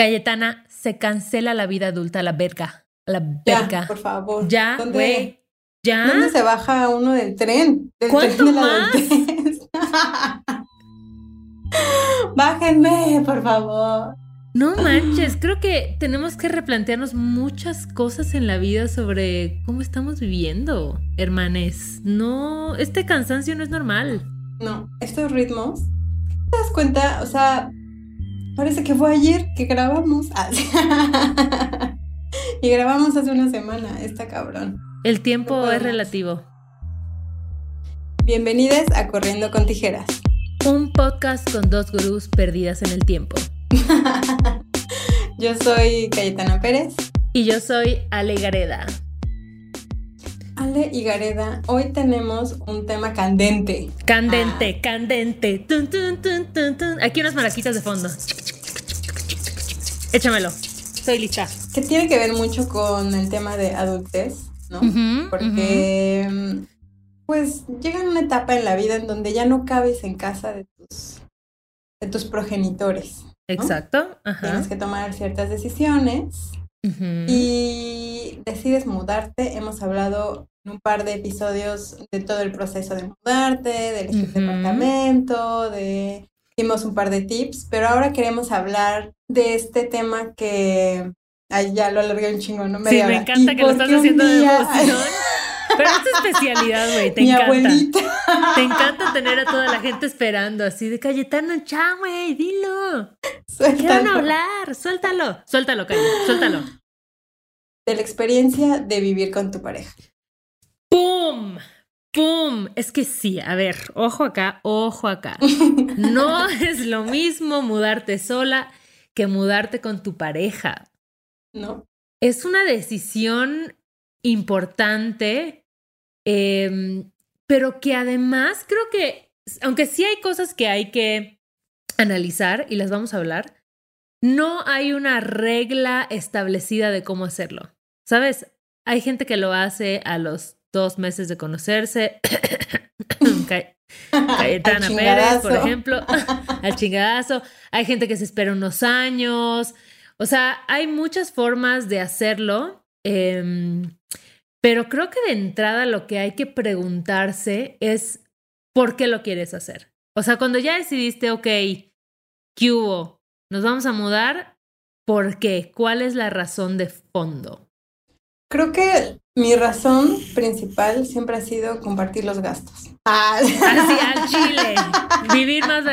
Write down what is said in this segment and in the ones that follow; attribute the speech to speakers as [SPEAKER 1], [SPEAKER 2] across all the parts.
[SPEAKER 1] Cayetana, se cancela la vida adulta, la verga. La verga.
[SPEAKER 2] Ya, por favor.
[SPEAKER 1] Ya, güey. ¿Ya?
[SPEAKER 2] ¿Dónde se baja uno del tren? Del
[SPEAKER 1] ¿Cuánto
[SPEAKER 2] tren de la
[SPEAKER 1] más?
[SPEAKER 2] adultez. Bájenme, por favor.
[SPEAKER 1] No manches, creo que tenemos que replantearnos muchas cosas en la vida sobre cómo estamos viviendo, hermanes. No, este cansancio no es normal.
[SPEAKER 2] No, estos ritmos, ¿te das cuenta? O sea, parece que fue ayer que grabamos. Ah, y grabamos hace una semana, está cabrón.
[SPEAKER 1] El tiempo
[SPEAKER 2] No
[SPEAKER 1] es relativo.
[SPEAKER 2] Bienvenidos a Corriendo con Tijeras.
[SPEAKER 1] Un podcast con dos gurús perdidas en el tiempo.
[SPEAKER 2] Yo soy Cayetana Pérez.
[SPEAKER 1] Y yo soy Ale Gareda.
[SPEAKER 2] Ale y Gareda, hoy tenemos un tema candente.
[SPEAKER 1] Candente, candente. Tun, tun, tun, tun, tun. Aquí unas maraquitas de fondo. Échamelo. Soy lista.
[SPEAKER 2] que tiene que ver mucho con el tema de adultez, ¿no? Porque mm, pues llega una etapa en la vida en donde ya no cabes en casa de tus de tus progenitores.
[SPEAKER 1] Exacto. Ajá.
[SPEAKER 2] Tienes que tomar ciertas decisiones Y decides mudarte. Hemos hablado en un par de episodios de todo el proceso de mudarte, de elegir departamento, de dimos un par de tips, pero ahora queremos hablar de este tema que ay, ya lo alargué un chingo, ¿no?
[SPEAKER 1] Sí,
[SPEAKER 2] Media
[SPEAKER 1] me encanta
[SPEAKER 2] ¿Y
[SPEAKER 1] que lo estás haciendo de emoción. Pero es tu especialidad, güey. Te
[SPEAKER 2] Mi
[SPEAKER 1] encanta.
[SPEAKER 2] abuelita.
[SPEAKER 1] Te encanta tener a toda la gente esperando, así de Cayetano, ya, güey, dilo. ¿Qué van
[SPEAKER 2] Suéltalo.
[SPEAKER 1] a hablar? Suéltalo. Suéltalo, Cayetano, suéltalo.
[SPEAKER 2] De la experiencia de vivir con tu pareja.
[SPEAKER 1] ¡Pum! ¡Pum! Es que sí, a ver, ojo acá, ojo acá. No es lo mismo mudarte sola que mudarte con tu pareja.
[SPEAKER 2] ¿No?
[SPEAKER 1] Es una decisión importante, eh, pero que además creo que, aunque sí hay cosas que hay que analizar y las vamos a hablar, no hay una regla establecida de cómo hacerlo. ¿Sabes? Hay gente que lo hace a los dos meses de conocerse. Ca- Cayetana Pérez, por ejemplo, al chingadazo. Hay gente que se espera unos años. O sea, hay muchas formas de hacerlo. em, pero creo que de entrada lo que hay que preguntarse es por qué lo quieres hacer. O sea, cuando ya decidiste, ok, ¿qué hubo? Nos vamos a mudar. ¿Por qué? ¿Cuál es la razón de fondo?
[SPEAKER 2] Creo que mi razón principal siempre ha sido compartir los gastos. Ah.
[SPEAKER 1] Así al chile. Vivir más.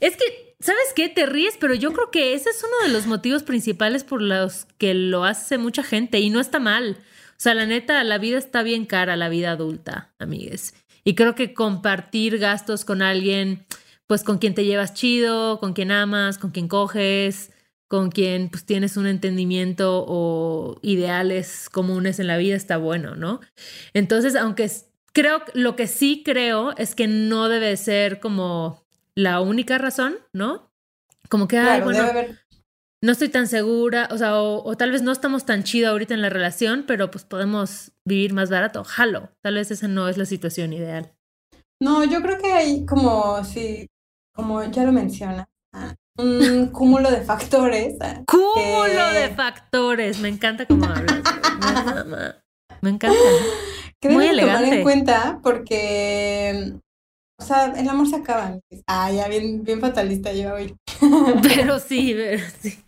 [SPEAKER 1] Es que, ¿sabes qué? Te ríes, pero yo creo que ese es uno de los motivos principales por los que lo hace mucha gente y no está mal. O sea, la neta, la vida está bien cara, la vida adulta, amigues. Y creo que compartir gastos con alguien, pues con quien te llevas chido, con quien amas, con quien coges, con quien pues tienes un entendimiento o ideales comunes en la vida, está bueno, ¿no? Entonces, aunque creo, lo que sí creo es que no debe ser como la única razón, ¿no? Como que, ay,
[SPEAKER 2] Claro,
[SPEAKER 1] bueno,
[SPEAKER 2] debe haber.
[SPEAKER 1] No estoy tan segura, o sea, o, o tal vez no estamos tan chido ahorita en la relación, pero pues podemos vivir más barato. Jalo, tal vez esa no es la situación ideal.
[SPEAKER 2] No, yo creo que hay como, sí, como ya lo menciona, ah, un cúmulo de factores. ah,
[SPEAKER 1] Cúmulo
[SPEAKER 2] que-
[SPEAKER 1] de factores, me encanta cómo hablas. Me encanta.
[SPEAKER 2] que
[SPEAKER 1] Muy
[SPEAKER 2] debes tomar
[SPEAKER 1] elegante.
[SPEAKER 2] en cuenta porque, o sea, el amor se acaba. Ah, ya bien, bien fatalista yo hoy.
[SPEAKER 1] Pero sí, pero sí.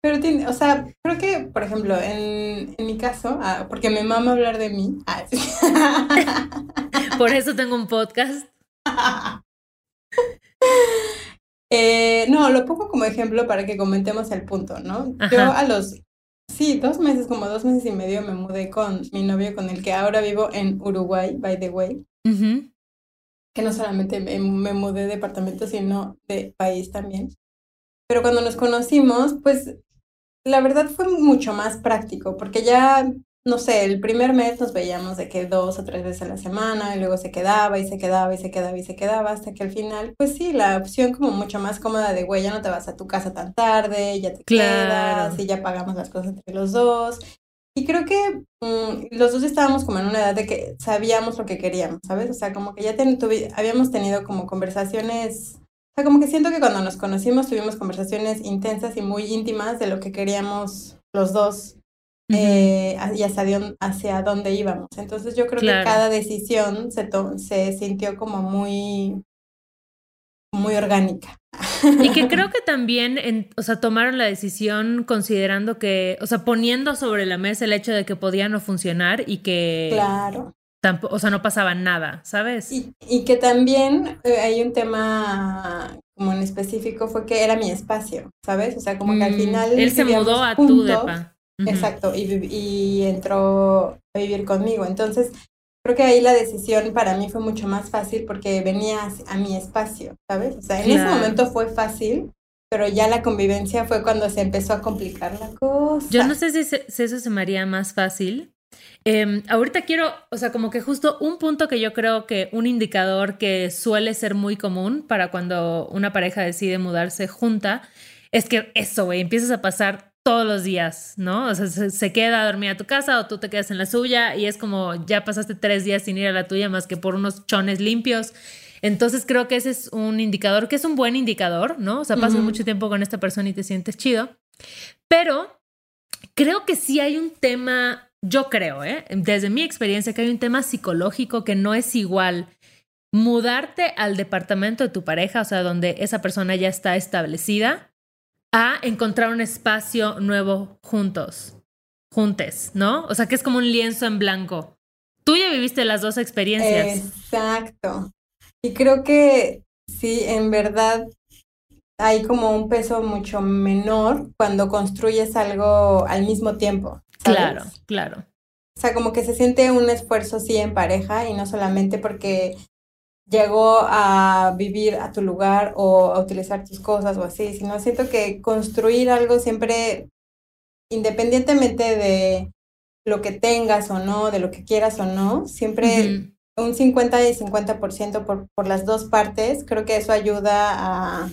[SPEAKER 2] Pero tiene, o sea, creo que, por ejemplo, en, en mi caso, ah, porque me mama hablar de mí. ah, sí.
[SPEAKER 1] Por eso tengo un podcast.
[SPEAKER 2] Eh, no, lo pongo como ejemplo para que comentemos el punto, ¿no? Yo a los, sí, dos meses, como dos meses y medio me mudé con mi novio con el que ahora vivo en Uruguay, by the way, que no solamente me, me mudé de departamento, sino de país también. Pero cuando nos conocimos, pues la verdad fue mucho más práctico, porque ya, no sé, el primer mes nos veíamos de que dos o tres veces a la semana, y luego se quedaba y se quedaba y se quedaba y se quedaba, hasta que al final, pues sí, la opción como mucho más cómoda de, güey, ya no te vas a tu casa tan tarde, ya te
[SPEAKER 1] Claro.
[SPEAKER 2] quedas y ya pagamos las cosas entre los dos. Y creo que mm, los dos estábamos como en una edad de que sabíamos lo que queríamos, ¿sabes? O sea, como que ya ten- tuvi- habíamos tenido como conversaciones sea, como que siento que cuando nos conocimos tuvimos conversaciones intensas y muy íntimas de lo que queríamos los dos eh, y hacia, hacia dónde íbamos. Entonces yo creo que cada decisión se, se sintió como muy, muy orgánica.
[SPEAKER 1] Y que creo que también, o sea, tomaron la decisión considerando que, o sea, poniendo sobre la mesa el hecho de que podía no funcionar y que...
[SPEAKER 2] Claro.
[SPEAKER 1] Tampoco, o sea, no pasaba nada, ¿sabes?
[SPEAKER 2] Y, y que también eh, hay un tema como en específico fue que era mi espacio, ¿sabes? O sea, como que al mm, final...
[SPEAKER 1] Él se mudó a tu depa.
[SPEAKER 2] Exacto, y, y entró a vivir conmigo. Entonces, creo que ahí la decisión para mí fue mucho más fácil porque venía a, mi espacio, ¿sabes? O sea, en ese momento fue fácil, pero ya la convivencia fue cuando se empezó a complicar la cosa.
[SPEAKER 1] Yo no sé si, eso se me haría más fácil. Em, ahorita quiero, o sea, como que justo un punto que yo creo que un indicador que suele ser muy común para cuando una pareja decide mudarse junta es que eso, güey, empiezas a pasar todos los días, ¿no? O sea, se, queda a dormir a tu casa o tú te quedas en la suya y es como ya pasaste tres días sin ir a la tuya más que por unos chones limpios. Entonces creo que ese es un indicador, que es un buen indicador, ¿no? O sea, pasas mucho tiempo con esta persona y te sientes chido. Pero creo que sí hay un tema, yo creo, ¿eh? desde mi experiencia, que hay un tema psicológico que no es igual mudarte al departamento de tu pareja, o sea, donde esa persona ya está establecida, a encontrar un espacio nuevo juntos, juntes, ¿no? O sea, que es como un lienzo en blanco. Tú ya viviste las dos experiencias.
[SPEAKER 2] Exacto. Y creo que sí, en verdad hay como un peso mucho menor cuando construyes algo al mismo tiempo.
[SPEAKER 1] Claro, claro.
[SPEAKER 2] O sea, como que se siente un esfuerzo sí en pareja y no solamente porque llegó a vivir a tu lugar o a utilizar tus cosas o así, sino siento que construir algo siempre, independientemente de lo que tengas o no, de lo que quieras o no, siempre un 50 y 50% por, por las dos partes, creo que eso ayuda a,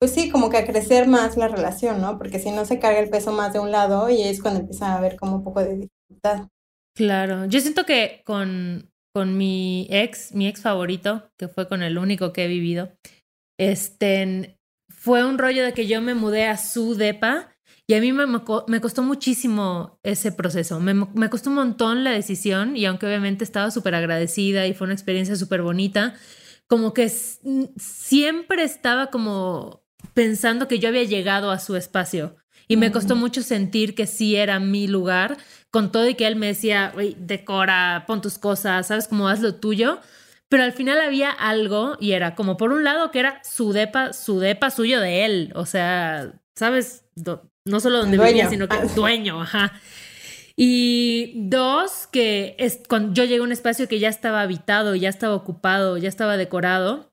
[SPEAKER 2] pues sí, como que a crecer más la relación, ¿no? Porque si no se carga el peso más de un lado y es cuando empieza a haber como un poco de dificultad.
[SPEAKER 1] Claro, yo siento que con con mi ex, mi ex favorito, que fue con el único que he vivido, este, fue un rollo de que yo me mudé a su depa y a mí me, me costó muchísimo ese proceso. Me, me, costó un montón la decisión y aunque obviamente estaba súper agradecida y fue una experiencia súper bonita, como que siempre estaba como pensando que yo había llegado a su espacio y me costó mucho sentir que sí era mi lugar, con todo y que él me decía, decora, pon tus cosas, ¿sabes? cómo haz lo tuyo. Pero al final había algo y era como por un lado que era su depa, su depa suyo de él. O sea, ¿sabes? No solo donde vivía, sino que dueño, ajá. Y dos, que es, cuando yo llegué a un espacio que ya estaba habitado, ya estaba ocupado, ya estaba decorado.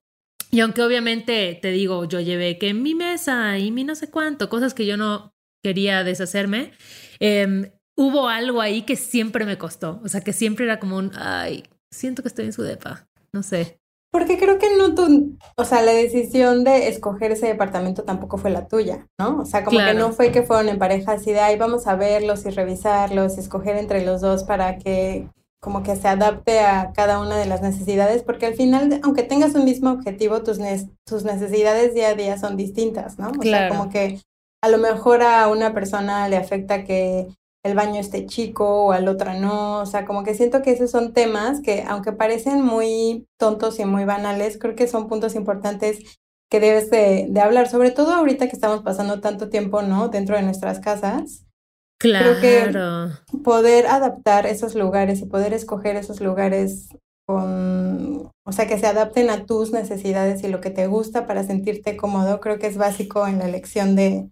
[SPEAKER 1] Y aunque obviamente te digo, yo llevé que mi mesa y mi no sé cuánto, cosas que yo no quería deshacerme, em, hubo algo ahí que siempre me costó. O sea, que siempre era como un, ay, siento que estoy en su depa. No sé.
[SPEAKER 2] Porque creo que no tú, o sea, la decisión de escoger ese departamento tampoco fue la tuya, ¿no? O sea, como que no fue que fueron en pareja así de, ay, vamos a verlos y revisarlos y escoger entre los dos para que como que se adapte a cada una de las necesidades, porque al final, aunque tengas un mismo objetivo, tus, tus necesidades día a día son distintas, ¿no? O sea, como que a lo mejor a una persona le afecta que el baño esté chico o al otro no, o sea, como que siento que esos son temas que aunque parecen muy tontos y muy banales, creo que son puntos importantes que debes de, hablar, sobre todo ahorita que estamos pasando tanto tiempo, ¿no? Dentro de nuestras casas.
[SPEAKER 1] Claro. Creo
[SPEAKER 2] que poder adaptar esos lugares y poder escoger esos lugares con, o sea, que se adapten a tus necesidades y lo que te gusta para sentirte cómodo, creo que es básico en la elección de,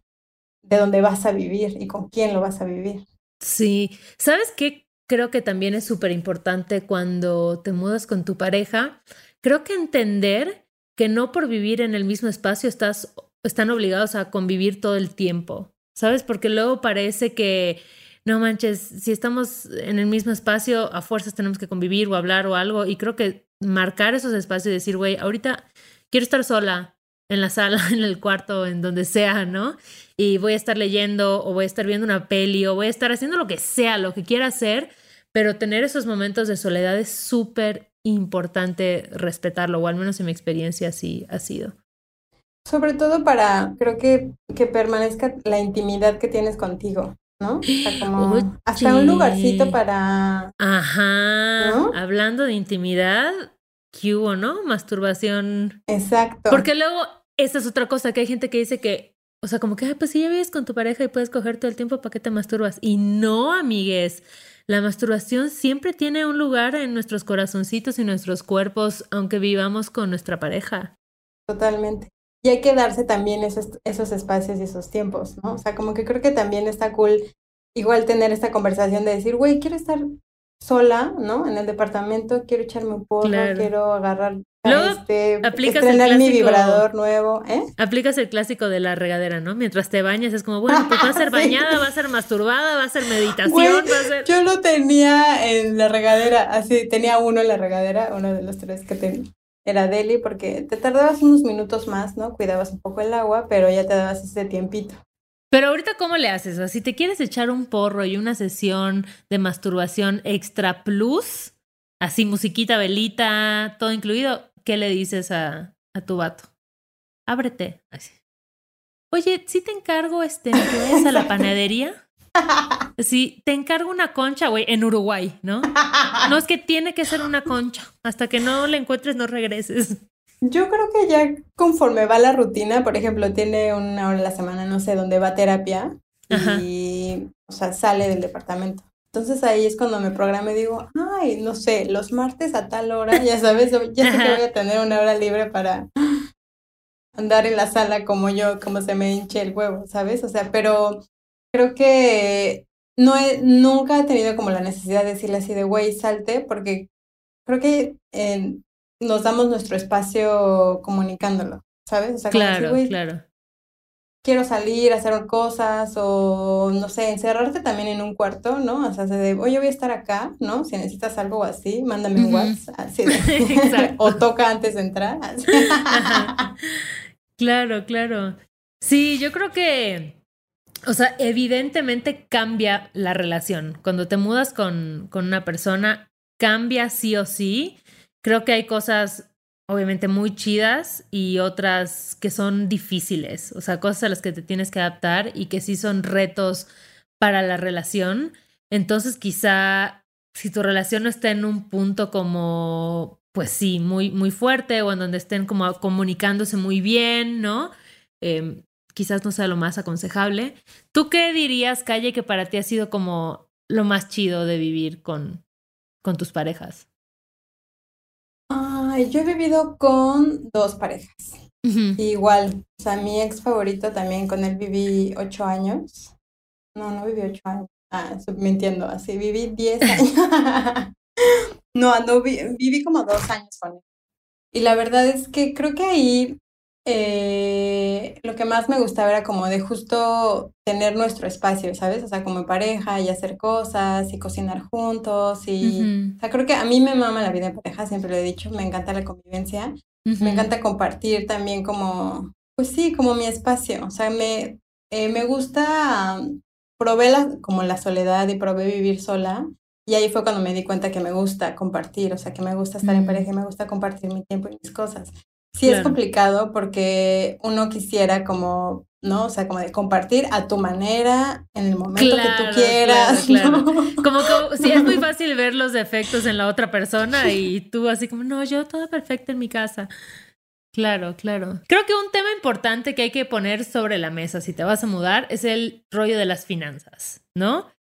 [SPEAKER 2] de dónde vas a vivir y con quién lo vas a vivir.
[SPEAKER 1] Sí, ¿sabes qué? Creo que también es súper importante cuando te mudas con tu pareja. Creo que entender que no por vivir en el mismo espacio estás, están obligados a convivir todo el tiempo, ¿sabes? Porque luego parece que, no manches, si estamos en el mismo espacio, a fuerzas tenemos que convivir o hablar o algo. Y creo que marcar esos espacios y decir, güey, ahorita quiero estar sola, en la sala, en el cuarto, en donde sea, ¿no? Y voy a estar leyendo o voy a estar viendo una peli o voy a estar haciendo lo que sea, lo que quiera hacer, pero tener esos momentos de soledad es súper importante respetarlo, o al menos en mi experiencia así ha sido.
[SPEAKER 2] Sobre todo para, creo que, que permanezca la intimidad que tienes contigo, ¿no? O sea, como hasta un lugarcito para...
[SPEAKER 1] Ajá. Hablando de intimidad, ¿qué hubo, no? Masturbación.
[SPEAKER 2] Exacto.
[SPEAKER 1] Porque luego, esa es otra cosa, que hay gente que dice que, o sea, como que, pues si ya vives con tu pareja y puedes coger todo el tiempo, ¿para qué te masturbas? Y no, amigues. La masturbación siempre tiene un lugar en nuestros corazoncitos y nuestros cuerpos, aunque vivamos con nuestra pareja.
[SPEAKER 2] Totalmente. Y hay que darse también esos, esos espacios y esos tiempos, ¿no? O sea, como que creo que también está cool igual tener esta conversación de decir, güey, quiero estar sola, ¿no? En el departamento, quiero echarme un porro, quiero agarrar
[SPEAKER 1] Luego
[SPEAKER 2] este, estrenar mi vibrador nuevo, ¿eh?
[SPEAKER 1] Aplicas el clásico de la regadera, ¿no? Mientras te bañas es como, bueno, pues va a ser bañada, va a ser masturbada, va a ser meditación, va a ser...
[SPEAKER 2] Yo lo tenía en la regadera, así, tenía uno en la regadera, uno de los tres que tenía. Era Deli porque te tardabas unos minutos más, ¿no? Cuidabas un poco el agua, pero ya te dabas ese tiempito.
[SPEAKER 1] Pero ahorita, ¿cómo le haces? O sea, si te quieres echar un porro y una sesión de masturbación extra plus, así musiquita, velita, todo incluido, ¿qué le dices a, a tu vato? Ábrete. Así. Oye, si te encargo, este, que vayas a la panadería. Sí, te encargo una concha, güey, en Uruguay, ¿no? No es que tiene que ser una concha. Hasta que no la encuentres, no regreses.
[SPEAKER 2] Yo creo que ya conforme va la rutina, por ejemplo, tiene una hora a la semana, no sé, donde va a terapia y, o sea, sale del departamento. Entonces ahí es cuando me programa y digo, ay, no sé, los martes a tal hora, ya sabes, ya sé que voy a tener una hora libre para andar en la sala como yo, como se me hinche el huevo, ¿sabes? O sea, pero creo que no he, nunca he tenido como la necesidad de decirle así de, güey, salte, porque creo que eh, nos damos nuestro espacio comunicándolo, ¿sabes? O
[SPEAKER 1] sea, claro, claro
[SPEAKER 2] quiero salir a hacer cosas o, no sé, encerrarte también en un cuarto, ¿no? O sea, de, oye, voy a estar acá, ¿no? Si necesitas algo así, mándame un WhatsApp, así o toca antes de entrar.
[SPEAKER 1] claro, claro. Sí, yo creo que, o sea, evidentemente cambia la relación. Cuando te mudas con, con una persona, cambia sí o sí. Creo que hay cosas obviamente muy chidas y otras que son difíciles, o sea, cosas a las que te tienes que adaptar y que sí son retos para la relación. Entonces, quizá si tu relación no está en un punto como, pues sí, muy, muy fuerte o en donde estén como comunicándose muy bien, ¿no? Em, quizás no sea lo más aconsejable. ¿Tú qué dirías, Calle, que para ti ha sido como lo más chido de vivir con, con tus parejas?
[SPEAKER 2] yo he vivido con dos parejas. Igual, o sea, mi ex favorito también, con él viví ocho años. No, no viví ocho años. Ah, mintiendo, así viví diez años. no, no, viví como dos años con él. Y la verdad es que creo que ahí eh, lo que más me gustaba era como de justo tener nuestro espacio, ¿sabes? O sea, como pareja y hacer cosas y cocinar juntos y... O sea, creo que a mí me mama la vida en pareja, siempre lo he dicho, me encanta la convivencia, me encanta compartir también como, pues sí, como mi espacio, o sea, me, eh, me gusta, probé la, como la soledad y probé vivir sola. Y ahí fue cuando me di cuenta que me gusta compartir, o sea, que me gusta estar en pareja y me gusta compartir mi tiempo y mis cosas. Sí es complicado porque uno quisiera como, ¿no? O sea, como de compartir a tu manera, en el momento que tú quieras. Claro,
[SPEAKER 1] Como que sí es muy fácil ver los defectos en la otra persona y tú así como, no, yo todo perfecto en mi casa. Claro, claro. Creo que un tema importante que hay que poner sobre la mesa si te vas a mudar es el rollo de las finanzas, ¿no?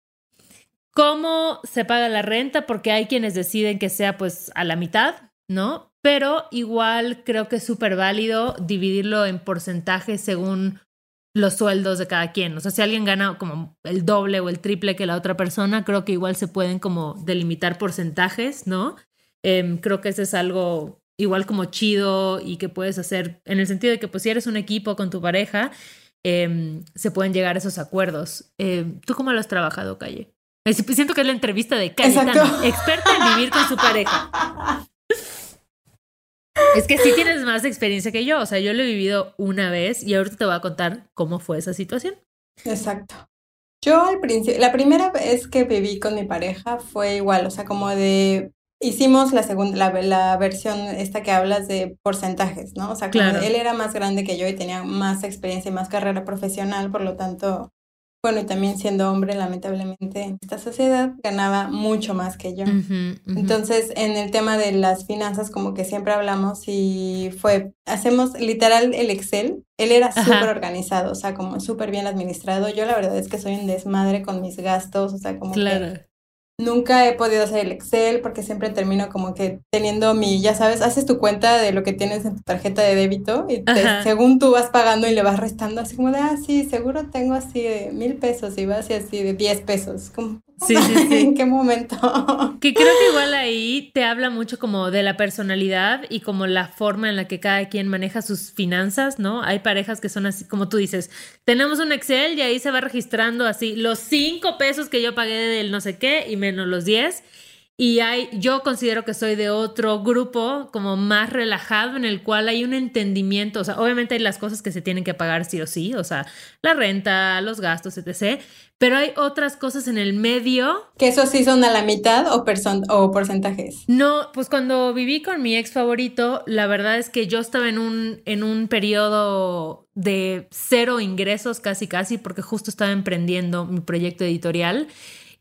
[SPEAKER 1] ¿Cómo se paga la renta? Porque hay quienes deciden que sea pues a la mitad, ¿no? Pero igual creo que es súper válido dividirlo en porcentajes según los sueldos de cada quien. O sea, si alguien gana como el doble o el triple que la otra persona, creo que igual se pueden como delimitar porcentajes, ¿no? Em, creo que eso es algo igual como chido y que puedes hacer en el sentido de que pues si eres un equipo con tu pareja, em, se pueden llegar a esos acuerdos. Em, ¿Tú cómo lo has trabajado, Calle? Siento que es la entrevista de Cayetana, experta en vivir con su pareja. Es que sí tienes más experiencia que yo. O sea, yo lo he vivido una vez y ahorita te voy a contar cómo fue esa situación.
[SPEAKER 2] Exacto. Yo al principio, la primera vez que viví con mi pareja fue igual, o sea, como de hicimos la segunda, la, versión esta que hablas de porcentajes, ¿no? O sea, como él era más grande que yo y tenía más experiencia y más carrera profesional, por lo tanto, bueno, y también siendo hombre, lamentablemente, en esta sociedad, ganaba mucho más que yo. Entonces, en el tema de las finanzas, como que siempre hablamos y fue, hacemos literal el Excel. Él era súper organizado, o sea, como súper bien administrado. Yo la verdad es que soy un desmadre con mis gastos, o sea, como claro. Nunca he podido hacer el Excel porque siempre termino como que teniendo mi, ya sabes, haces tu cuenta de lo que tienes en tu tarjeta de débito y según tú vas pagando y le vas restando así como de, ah, sí, seguro tengo así de mil pesos y vas así de diez pesos. Como, Sí, sí, sí. ¿En qué momento?
[SPEAKER 1] Que creo que igual ahí te habla mucho como de la personalidad y como la forma en la que cada quien maneja sus finanzas, ¿no? Hay parejas que son así, como tú dices, tenemos un Excel y ahí se va registrando así los cinco pesos que yo pagué del no sé qué y menos los diez. Y hay, yo considero que soy de otro grupo como más relajado en el cual hay un entendimiento, o sea, obviamente hay las cosas que se tienen que pagar sí o sí, o sea, la renta, los gastos, etc. Pero hay otras cosas en el medio.
[SPEAKER 2] ¿Que eso sí son a la mitad o, o porcentajes?
[SPEAKER 1] No, pues cuando viví con mi ex favorito, la verdad es que yo estaba en un, en un periodo de cero ingresos casi casi porque justo estaba emprendiendo mi proyecto editorial.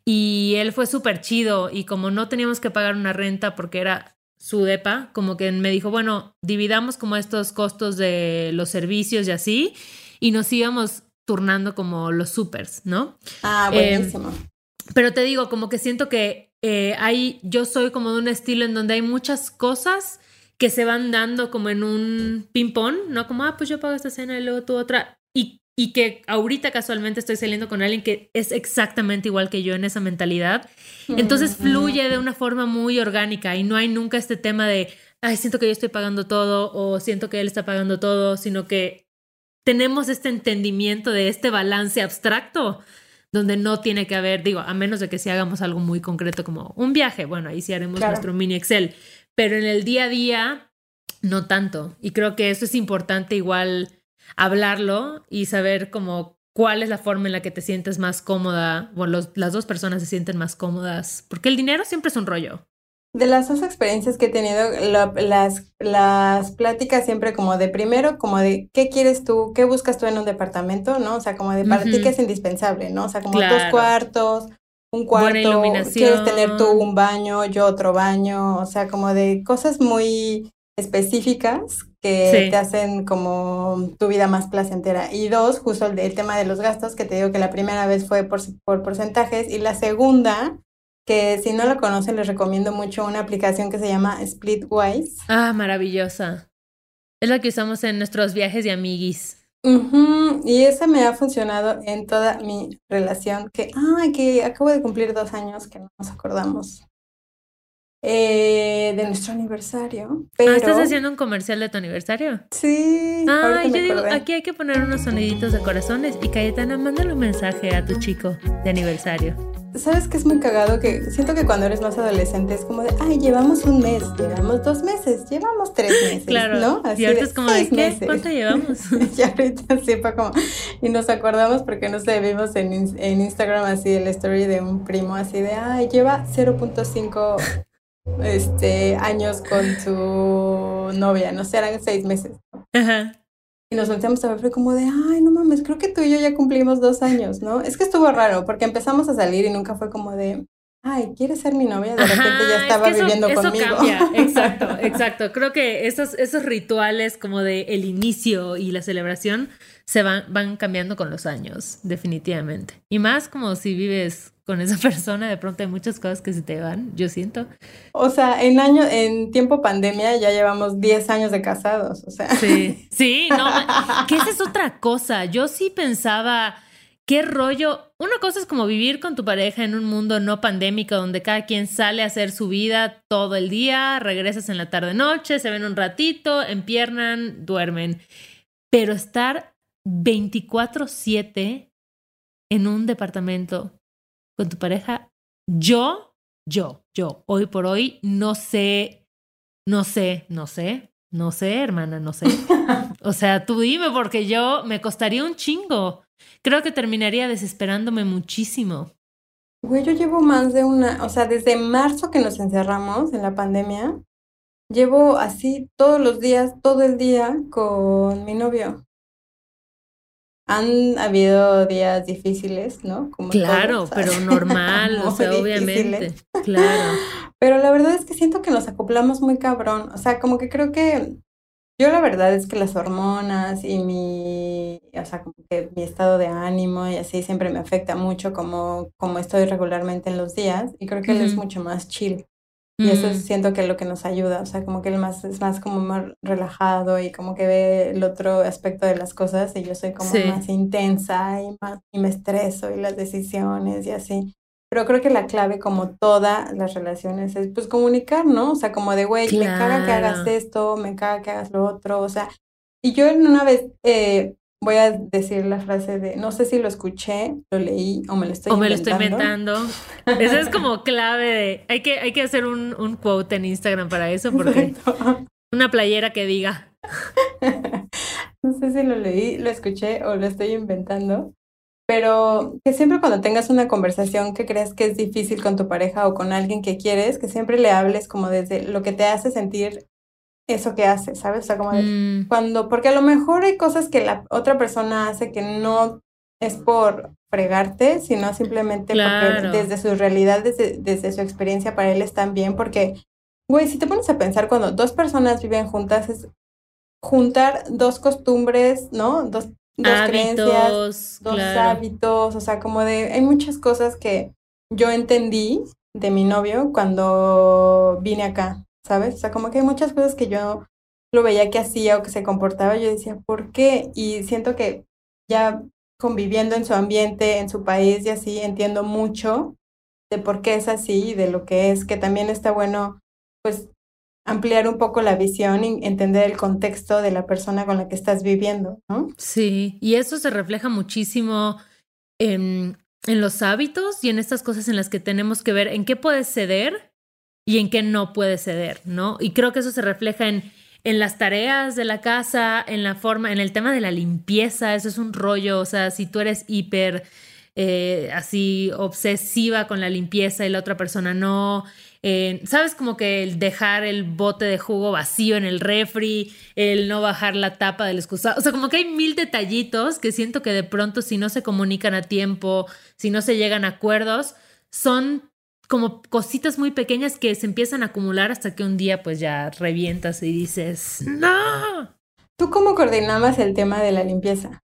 [SPEAKER 1] Y él fue súper chido y como no teníamos que pagar una renta porque era su depa, como que me dijo, bueno, dividamos como estos costos de los servicios y así, y nos íbamos turnando como los supers, ¿no?
[SPEAKER 2] Ah, em, buenísimo.
[SPEAKER 1] pero te digo, como que siento que eh, hay, yo soy como de un estilo en donde hay muchas cosas que se van dando como en un ping-pong, ¿no? Como, ah, pues yo pago esta cena y luego tú otra. Y que ahorita casualmente estoy saliendo con alguien que es exactamente igual que yo en esa mentalidad. Entonces fluye de una forma muy orgánica y no hay nunca este tema de, ay, siento que yo estoy pagando todo o siento que él está pagando todo, sino que tenemos este entendimiento de este balance abstracto donde no tiene que haber, digo, a menos de que si hagamos algo muy concreto como un viaje, bueno, ahí sí haremos nuestro mini Excel, pero en el día a día no tanto. Y creo que eso es importante igual hablarlo y saber como cuál es la forma en la que te sientes más cómoda, o las dos personas se sienten más cómodas, porque el dinero siempre es un rollo.
[SPEAKER 2] De las dos experiencias que he tenido, las, las pláticas siempre como de primero, como de qué quieres tú, qué buscas tú en un departamento, ¿no? O sea, como de para ti que es indispensable, ¿no? O sea, como dos cuartos, un cuarto, quieres tener tú un baño, yo otro baño, o sea, como de cosas muy específicas que te hacen como tu vida más placentera. Y dos, justo el, tema de los gastos, que te digo que la primera vez fue por, por porcentajes y la segunda, que si no lo conocen les recomiendo mucho una aplicación que se llama Splitwise.
[SPEAKER 1] Ah, maravillosa. Es la que usamos en nuestros viajes de amiguis.
[SPEAKER 2] Y esa me ha funcionado en toda mi relación, que, ay, que acabo de cumplir dos años que no nos acordamos eh, de nuestro aniversario. Pero... Ah,
[SPEAKER 1] ¿Estás haciendo un comercial de tu aniversario?
[SPEAKER 2] Sí.
[SPEAKER 1] Ah, yo digo, aquí hay que poner unos soniditos de corazones y Cayetana, mándale un mensaje a tu chico de aniversario.
[SPEAKER 2] ¿Sabes que es muy cagado? Que siento que cuando eres más adolescente es como de, ay, llevamos un mes, llevamos dos meses, llevamos tres meses, claro. ¿no?
[SPEAKER 1] Así y ahorita es como de, ¿qué? ¿Cuánto llevamos?
[SPEAKER 2] y ahorita fue como, y nos acordamos porque, no sé, vimos en, en Instagram así el story de un primo así de, ay, lleva 0.5 este, años con su novia, no sé, eran seis meses. Ajá. Y nos volteamos a ver, fue como de, ay, no mames, creo que tú y yo ya cumplimos dos años, ¿no? Es que estuvo raro, porque empezamos a salir y nunca fue como de, ay, ¿quieres ser mi novia? De repente ya estaba viviendo eso conmigo. Cambia.
[SPEAKER 1] Exacto, exacto. Creo que esos, esos rituales como de el inicio y la celebración se van, van cambiando con los años, definitivamente. Y más como si vives con esa persona, de pronto hay muchas cosas que se te van, yo siento.
[SPEAKER 2] O sea, en año, en tiempo pandemia ya llevamos 10 años de casados, o sea.
[SPEAKER 1] Sí, sí, no, que esa es otra cosa. Yo sí pensaba, qué rollo. Una cosa es como vivir con tu pareja en un mundo no pandémico donde cada quien sale a hacer su vida todo el día, regresas en la tarde noche, se ven un ratito, empiernan, duermen. Pero estar 24/7 en un departamento con tu pareja, yo, yo, yo, hoy por hoy, no sé, no sé, no sé, no sé, hermana, no sé. o sea, tú dime, porque yo me costaría un chingo. Creo que terminaría desesperándome muchísimo.
[SPEAKER 2] Güey, yo llevo más de una, o sea, desde marzo que nos encerramos en la pandemia, llevo así todos los días, todo el día con mi novio. Han habido días difíciles, ¿no?
[SPEAKER 1] Como claro, pero normal, o sea, obviamente. Claro.
[SPEAKER 2] Pero la verdad es que siento que nos acoplamos muy cabrón. O sea, como que creo que yo la verdad es que las hormonas y mi, o sea, como que mi estado de ánimo y así siempre me afecta mucho como, como estoy regularmente en los días y creo que él es mucho más chill. Y eso mm. siento que es lo que nos ayuda, o sea, como que él más, es más como más relajado y como que ve el otro aspecto de las cosas y yo soy como más intensa y, más, y me estreso y las decisiones y así. Pero creo que la clave, como todas las relaciones, es pues comunicar, ¿no? O sea, como de, güey, me caga que hagas esto, me caga que hagas lo otro, o sea. Y yo en una vez eh, voy a decir la frase de, no sé si lo escuché, lo leí o me lo estoy inventando. O me lo estoy inventando.
[SPEAKER 1] Esa es como clave de, hay que, hay que hacer un, un quote en Instagram para eso, porque una playera que diga.
[SPEAKER 2] no sé si lo leí, lo escuché o lo estoy inventando, pero que siempre cuando tengas una conversación que creas que es difícil con tu pareja o con alguien que quieres, que siempre le hables como desde lo que te hace sentir eso que hace, ¿sabes? O sea, como mm. cuando, porque a lo mejor hay cosas que la otra persona hace que no es por fregarte, sino simplemente porque desde su realidad, desde, desde su experiencia para él están bien, porque, güey, si te pones a pensar, cuando dos personas viven juntas, es juntar dos costumbres, ¿no? Dos dos creencias, dos hábitos, o sea, como de, hay muchas cosas que yo entendí de mi novio cuando vine acá, ¿sabes? O sea, como que hay muchas cosas que yo lo veía que hacía o que se comportaba, yo decía, ¿por qué? Y siento que ya conviviendo en su ambiente, en su país y así, entiendo mucho de por qué es así y de lo que es, que también está bueno, pues ampliar un poco la visión y entender el contexto de la persona con la que estás viviendo, ¿no?
[SPEAKER 1] Sí, y eso se refleja muchísimo en, en los hábitos y en estas cosas en las que tenemos que ver en qué puedes ceder y en qué no puedes ceder, ¿no? Y creo que eso se refleja en, en las tareas de la casa, en la forma, en el tema de la limpieza, eso es un rollo, o sea, si tú eres hiper... Eh, así obsesiva con la limpieza y la otra persona no, ¿Sabes? Como que el dejar el bote de jugo vacío en el refri, el no bajar la tapa del excusado. O sea, como que hay mil detallitos que siento que de pronto si no se comunican a tiempo, si no se llegan a acuerdos, son como cositas muy pequeñas que se empiezan a acumular hasta que un día pues ya revientas y dices, no.
[SPEAKER 2] ¿Tú cómo coordinabas el tema de la limpieza?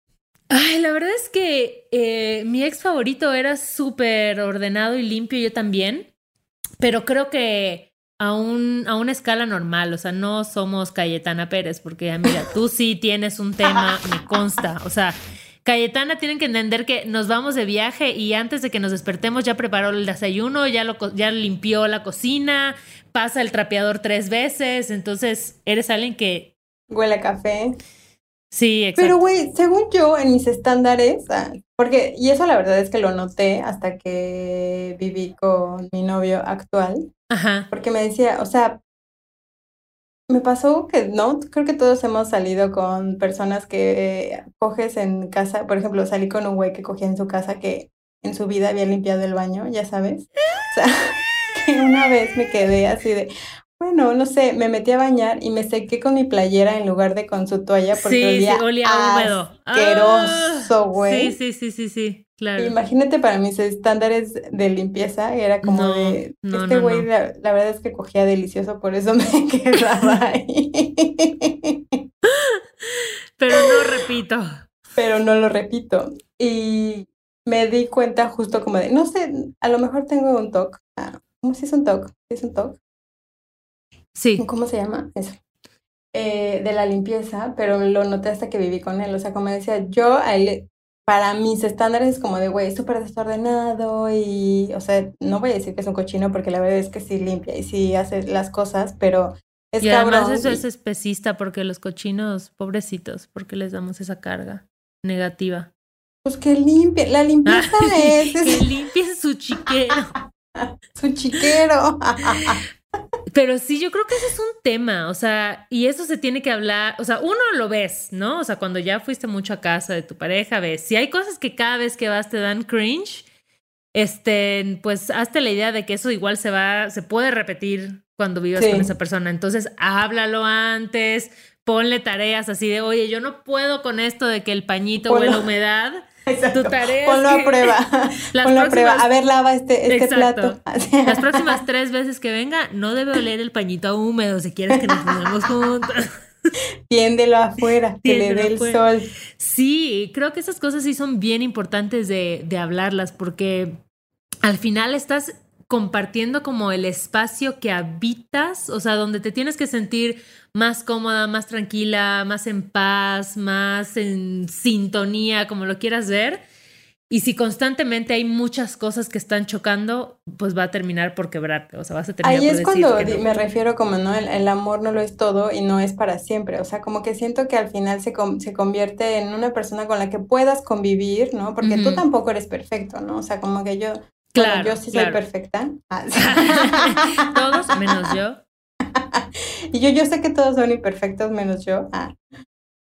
[SPEAKER 1] Ay, la verdad es que eh, mi ex favorito era súper ordenado y limpio, yo también pero creo que a, un, a una escala normal, o sea, no somos Cayetana Pérez, porque mira, tú sí tienes un tema, me consta, o sea, Cayetana tienen que entender que nos vamos de viaje y antes de que nos despertemos ya preparó el desayuno, ya, lo, ya limpió la cocina, pasa el trapeador tres veces, entonces eres alguien que...
[SPEAKER 2] Huele a café.
[SPEAKER 1] Sí, exacto.
[SPEAKER 2] Pero, güey, según yo, en mis estándares, ah, porque, y eso la verdad es que lo noté hasta que viví con mi novio actual.
[SPEAKER 1] Ajá.
[SPEAKER 2] Porque me decía, o sea, me pasó que no, creo que todos hemos salido con personas que coges en casa. Por ejemplo, salí con un güey que cogía en su casa que en su vida había limpiado el baño, ya sabes. O sea, que una vez me quedé así de, bueno, no sé, me metí a bañar y me sequé con mi playera en lugar de con su toalla porque olía, húmedo. Asqueroso, güey.
[SPEAKER 1] Sí, sí, sí, sí, sí, claro.
[SPEAKER 2] Imagínate para mis estándares de limpieza, era como de, este güey la, verdad es que cogía delicioso, por eso me quedaba ahí.
[SPEAKER 1] Pero no repito.
[SPEAKER 2] Pero no lo repito. Y me di cuenta justo como de, no sé, a lo mejor tengo un TOC. Ah, ¿Cómo si es un TOC? ¿Es un TOC?
[SPEAKER 1] Sí.
[SPEAKER 2] ¿Cómo se llama? Eso. Eh, de la limpieza, pero lo noté hasta que viví con él. O sea, como decía, yo a él, para mis estándares es como de, güey, súper desordenado y, o sea, no voy a decir que es un cochino porque la verdad es que sí limpia y sí hace las cosas, pero es
[SPEAKER 1] y además eso es especista porque los cochinos, pobrecitos, porque les damos esa carga negativa.
[SPEAKER 2] Pues que limpie, la limpieza es...
[SPEAKER 1] Que limpie su chiquero.
[SPEAKER 2] su chiquero.
[SPEAKER 1] Pero sí, yo creo que ese es un tema, o sea, y eso se tiene que hablar, o sea, uno lo ves, ¿no? O sea, cuando ya fuiste mucho a casa de tu pareja, ves, si hay cosas que cada vez que vas te dan cringe, este, pues hazte la idea de que eso igual se va, se puede repetir cuando vivas con esa persona. Entonces, háblalo antes, ponle tareas así de, oye, yo no puedo con esto de que el pañito huele a humedad.
[SPEAKER 2] Tu tarea Ponlo a prueba. Ponlo a prueba. A ver, lava este, este plato.
[SPEAKER 1] Las próximas tres veces que venga, no debe oler el pañito húmedo si quieres que nos pongamos juntos.
[SPEAKER 2] Tiéndelo afuera, que le dé el sol.
[SPEAKER 1] Sí, creo que esas cosas sí son bien importantes de, de hablarlas porque al final estás compartiendo como el espacio que habitas, o sea, donde te tienes que sentir más cómoda, más tranquila, más en paz, más en sintonía, como lo quieras ver. Y si constantemente hay muchas cosas que están chocando, pues va a terminar por quebrarte, o sea, vas a terminar
[SPEAKER 2] Ahí es cuando me refiero como, ¿no? El, amor no lo es todo y no es para siempre, o sea, como que siento que al final se, se convierte en una persona con la que puedas convivir, ¿no? Porque tú tampoco eres perfecto, ¿no? O sea, como que yo Claro, yo sí soy perfecta. Ah,
[SPEAKER 1] todos menos yo.
[SPEAKER 2] Y yo, yo sé que todos son imperfectos menos yo. Ah,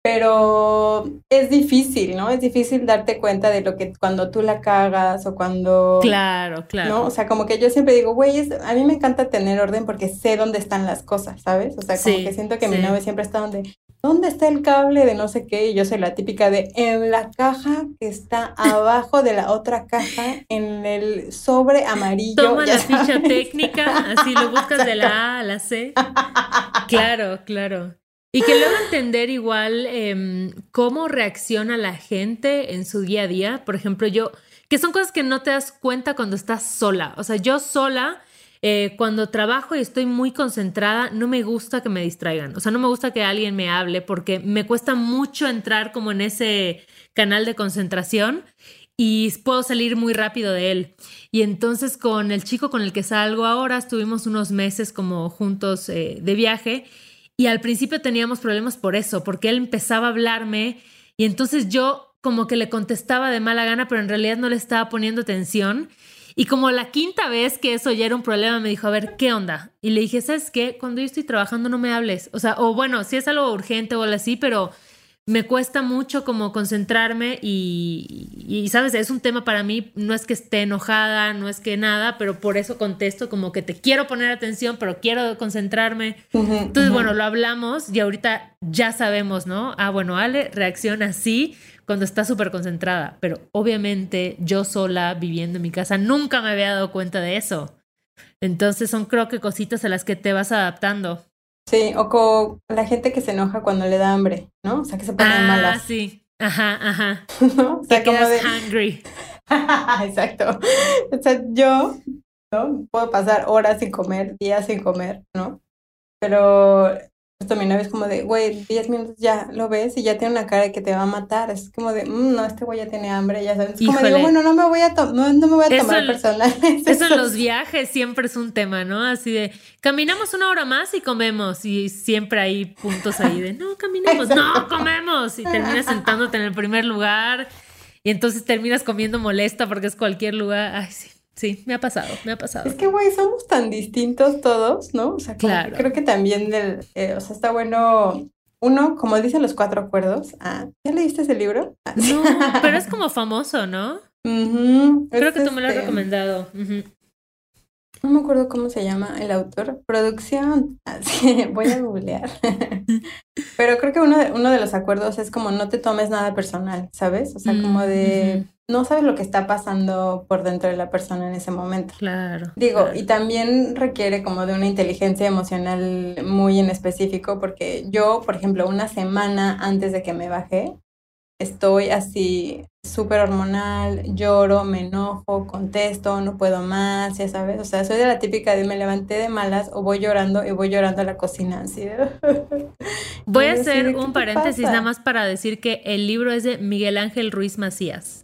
[SPEAKER 2] pero es difícil, ¿no? Es difícil darte cuenta de lo que cuando tú la cagas o cuando...
[SPEAKER 1] Claro, claro.
[SPEAKER 2] ¿no? O sea, como que yo siempre digo, güey, a mí me encanta tener orden porque sé dónde están las cosas, ¿sabes? O sea, como que siento que mi novio siempre está donde, ¿dónde está el cable de no sé qué? Y yo soy la típica de en la caja que está abajo de la otra caja, en el sobre amarillo.
[SPEAKER 1] Toma la ficha técnica, así lo buscas de la A a la C. Claro, claro. Y que luego entender igual em, cómo reacciona la gente en su día a día. Por ejemplo, yo, que son cosas que no te das cuenta cuando estás sola. O sea, yo sola eh, cuando trabajo y estoy muy concentrada, no me gusta que me distraigan. O sea, no me gusta que alguien me hable porque me cuesta mucho entrar como en ese canal de concentración y puedo salir muy rápido de él. Y entonces con el chico con el que salgo ahora, estuvimos unos meses como juntos eh, de viaje y al principio teníamos problemas por eso, porque él empezaba a hablarme y entonces yo como que le contestaba de mala gana, pero en realidad no le estaba poniendo atención. Y como la quinta vez que eso ya era un problema, me dijo, a ver, ¿qué onda? Y le dije, ¿sabes qué? Cuando yo estoy trabajando no me hables. O sea, o bueno, si es algo urgente o algo así, pero me cuesta mucho como concentrarme y, sabes, es un tema para mí, no es que esté enojada, no es que nada, pero por eso contesto como que te quiero poner atención, pero quiero concentrarme. Entonces, bueno, lo hablamos y ahorita ya sabemos, ¿no? Ah, bueno, Ale reacciona así cuando está súper concentrada, pero obviamente yo sola viviendo en mi casa nunca me había dado cuenta de eso. Entonces son creo que cositas a las que te vas adaptando.
[SPEAKER 2] Sí, o con la gente que se enoja cuando le da hambre, ¿no? O sea, que se pone ah,
[SPEAKER 1] Ah, sí. Ajá, ajá. ¿No? O sea, como de... hungry.
[SPEAKER 2] Exacto. O sea, yo, ¿no? Puedo pasar horas sin comer, días sin comer, ¿no? Pero también una vez como de, güey, 10 minutos ya lo ves y ya tiene una cara de que te va a matar. Es como de, mm, no, este güey ya tiene hambre, ya sabes. Es como digo, bueno, no me voy a, no, me voy a tomar personal.
[SPEAKER 1] Eso, en los viajes siempre es un tema, ¿no? Así de, caminamos una hora más y comemos. Y siempre hay puntos ahí de, no, caminemos, no, comemos. Y terminas sentándote en el primer lugar y entonces terminas comiendo molesta porque es cualquier lugar. Ay, sí. Sí, me ha pasado, me ha pasado.
[SPEAKER 2] Es que, güey, somos tan distintos todos, ¿no? O sea, claro. creo que también del, eh, o sea, está bueno, uno, como dicen los cuatro acuerdos, ah, ¿ya leíste ese libro?
[SPEAKER 1] Ah, no, pero es como famoso, ¿no? Creo que tú me lo has este recomendado.
[SPEAKER 2] No me acuerdo cómo se llama el autor. Producción. Así, voy a googlear. Pero creo que uno de, uno de los acuerdos es como no te tomes nada personal, ¿sabes? O sea, como mm, de no sabes lo que está pasando por dentro de la persona en ese momento.
[SPEAKER 1] Claro.
[SPEAKER 2] Digo, y también requiere como de una inteligencia emocional muy en específico, porque yo, por ejemplo, una semana antes de que me bajé, estoy así súper hormonal, lloro, me enojo, contesto, no puedo más, ya sabes, o sea, soy de la típica de me levanté de malas o voy llorando y voy llorando a la cocina, así.
[SPEAKER 1] Voy a hacer un paréntesis nada más para decir que el libro es de Miguel Ángel Ruiz Macías.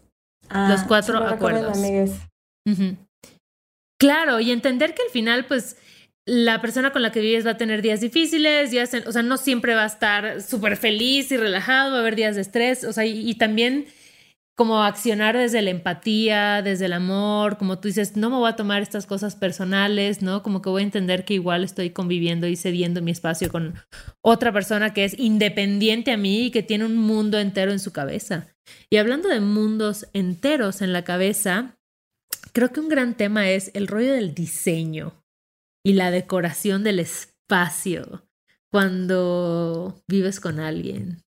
[SPEAKER 1] Los ah, cuatro acuerdos. Claro, y entender que al final, pues, la persona con la que vives va a tener días difíciles, días, o sea, no siempre va a estar súper feliz y relajado, va a haber días de estrés, o sea, y, también como accionar desde la empatía, desde el amor, como tú dices, no me voy a tomar estas cosas personales, ¿no? Como que voy a entender que igual estoy conviviendo y cediendo mi espacio con otra persona que es independiente a mí y que tiene un mundo entero en su cabeza. Y hablando de mundos enteros en la cabeza, creo que un gran tema es el rollo del diseño y la decoración del espacio cuando vives con alguien.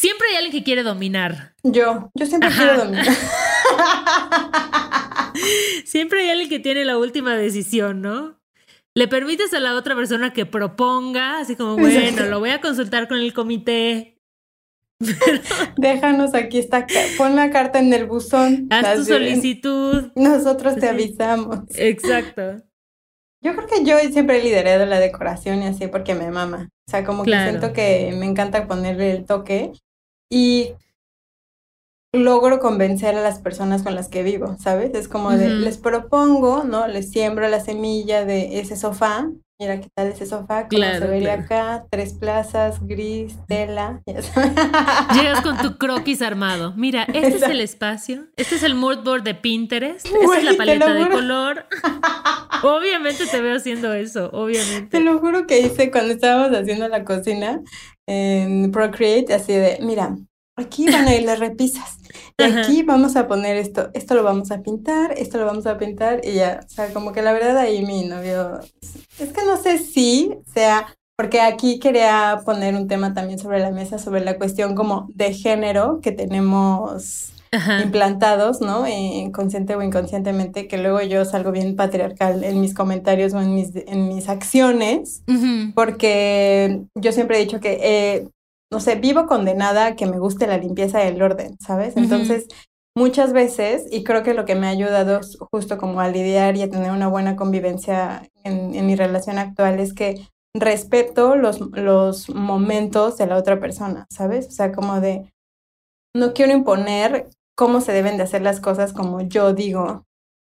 [SPEAKER 1] Siempre hay alguien que quiere dominar.
[SPEAKER 2] Yo, yo siempre quiero dominar.
[SPEAKER 1] siempre hay alguien que tiene la última decisión, ¿no? Le permites a la otra persona que proponga, así como, bueno, lo voy a consultar con el comité.
[SPEAKER 2] Déjanos aquí está, pon la carta en el buzón.
[SPEAKER 1] Haz tu solicitud.
[SPEAKER 2] Nosotros te avisamos.
[SPEAKER 1] Exacto.
[SPEAKER 2] Yo creo que yo siempre he liderado la decoración y así porque me mama. O sea, como que siento que me encanta ponerle el toque y logro convencer a las personas con las que vivo, ¿sabes? Es como de, les propongo, ¿no? Les siembro la semilla de ese sofá. Mira qué tal ese sofá, cómo se vería acá, tres plazas, gris, tela.
[SPEAKER 1] Llegas con tu croquis armado. Mira, este es el espacio, este es el mood board de Pinterest, esta es la paleta de color. obviamente te veo haciendo eso, obviamente.
[SPEAKER 2] Te lo juro que hice cuando estábamos haciendo la cocina en Procreate, así de, mira, aquí van a ir las repisas. Y aquí vamos a poner esto, esto lo vamos a pintar, esto lo vamos a pintar y ya, o sea, como que la verdad ahí mi novio, es que no sé si sea, porque aquí quería poner un tema también sobre la mesa, sobre la cuestión como de género que tenemos implantados, ¿no? Eh, consciente o inconscientemente, que luego yo salgo bien patriarcal en mis comentarios o en mis, en mis acciones, porque yo siempre he dicho que eh, no sé, vivo condenada a que me guste la limpieza y el orden, ¿sabes? Entonces, muchas veces, y creo que lo que me ha ayudado justo como a lidiar y a tener una buena convivencia en, mi relación actual es que respeto los, los momentos de la otra persona, ¿sabes? O sea, como de, no quiero imponer cómo se deben de hacer las cosas como yo digo,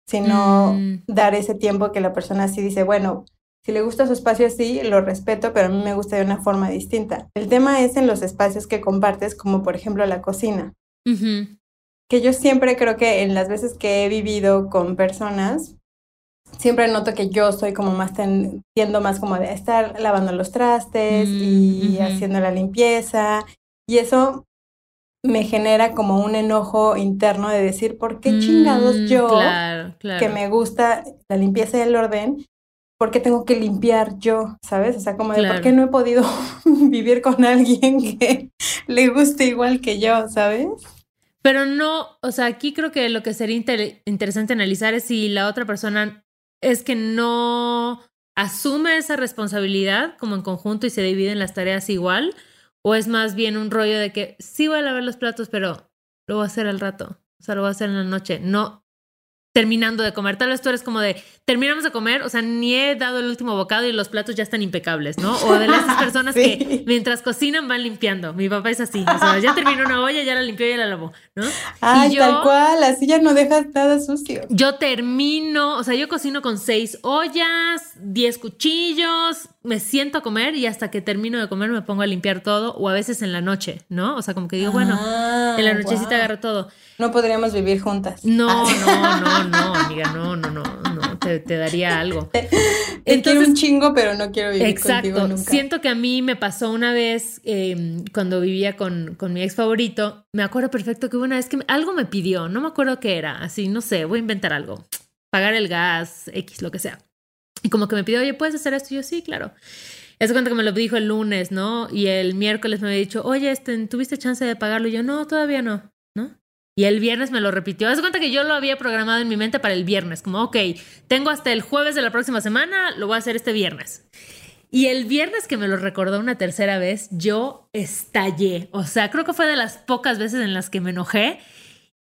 [SPEAKER 2] sino mm. dar ese tiempo que la persona sí dice, bueno, si le gusta su espacio así, lo respeto, pero a mí me gusta de una forma distinta. El tema es en los espacios que compartes, como por ejemplo la cocina. Que yo siempre creo que en las veces que he vivido con personas, siempre noto que yo soy como más, tiendo más como de estar lavando los trastes mm, y haciendo la limpieza. Y eso me genera como un enojo interno de decir, ¿por qué chingados mm, yo, que me gusta la limpieza y el orden, ¿por qué tengo que limpiar yo? ¿Sabes? O sea, como de por qué no he podido vivir con alguien que le guste igual que yo, ¿sabes?
[SPEAKER 1] Pero no, o sea, aquí creo que lo que sería interesante analizar es si la otra persona es que no asume esa responsabilidad como en conjunto y se dividen las tareas igual, o es más bien un rollo de que sí voy a lavar los platos, pero lo voy a hacer al rato, o sea, lo voy a hacer en la noche. No, terminando de comer. Tal vez tú eres como de, terminamos de comer, o sea, ni he dado el último bocado y los platos ya están impecables, ¿no? O de las personas que mientras cocinan van limpiando. Mi papá es así, o sea, ya terminó una olla, ya la limpió y ya la lavó, ¿no?
[SPEAKER 2] Ay, tal cual, así ya no dejas nada sucio.
[SPEAKER 1] Yo termino, o sea, yo cocino con seis ollas, diez cuchillos, me siento a comer y hasta que termino de comer me pongo a limpiar todo, o a veces en la noche, ¿no? O sea, como que digo, bueno, ah, en la nochecita agarro todo.
[SPEAKER 2] No podríamos vivir juntas.
[SPEAKER 1] No, ah. no, no, no, amiga, no, no, no, no, te, daría algo.
[SPEAKER 2] Entonces, quiero un chingo, pero no quiero vivir contigo nunca.
[SPEAKER 1] Siento que a mí me pasó una vez em, cuando vivía con, con mi ex favorito, me acuerdo perfecto que una vez que algo me pidió, no me acuerdo qué era, así, no sé, voy a inventar algo, pagar el gas, X, lo que sea. Y como que me pidió, oye, ¿puedes hacer esto? Y yo, sí, claro. Es cuenta que me lo dijo el lunes, ¿no? Y el miércoles me había dicho, oye, este, ¿tuviste chance de pagarlo? Y yo, no, todavía no. Y el viernes me lo repitió. Haz cuenta que yo lo había programado en mi mente para el viernes, como, ok, tengo hasta el jueves de la próxima semana, lo voy a hacer este viernes. Y el viernes que me lo recordó una tercera vez, yo estallé. O sea, creo que fue de las pocas veces en las que me enojé.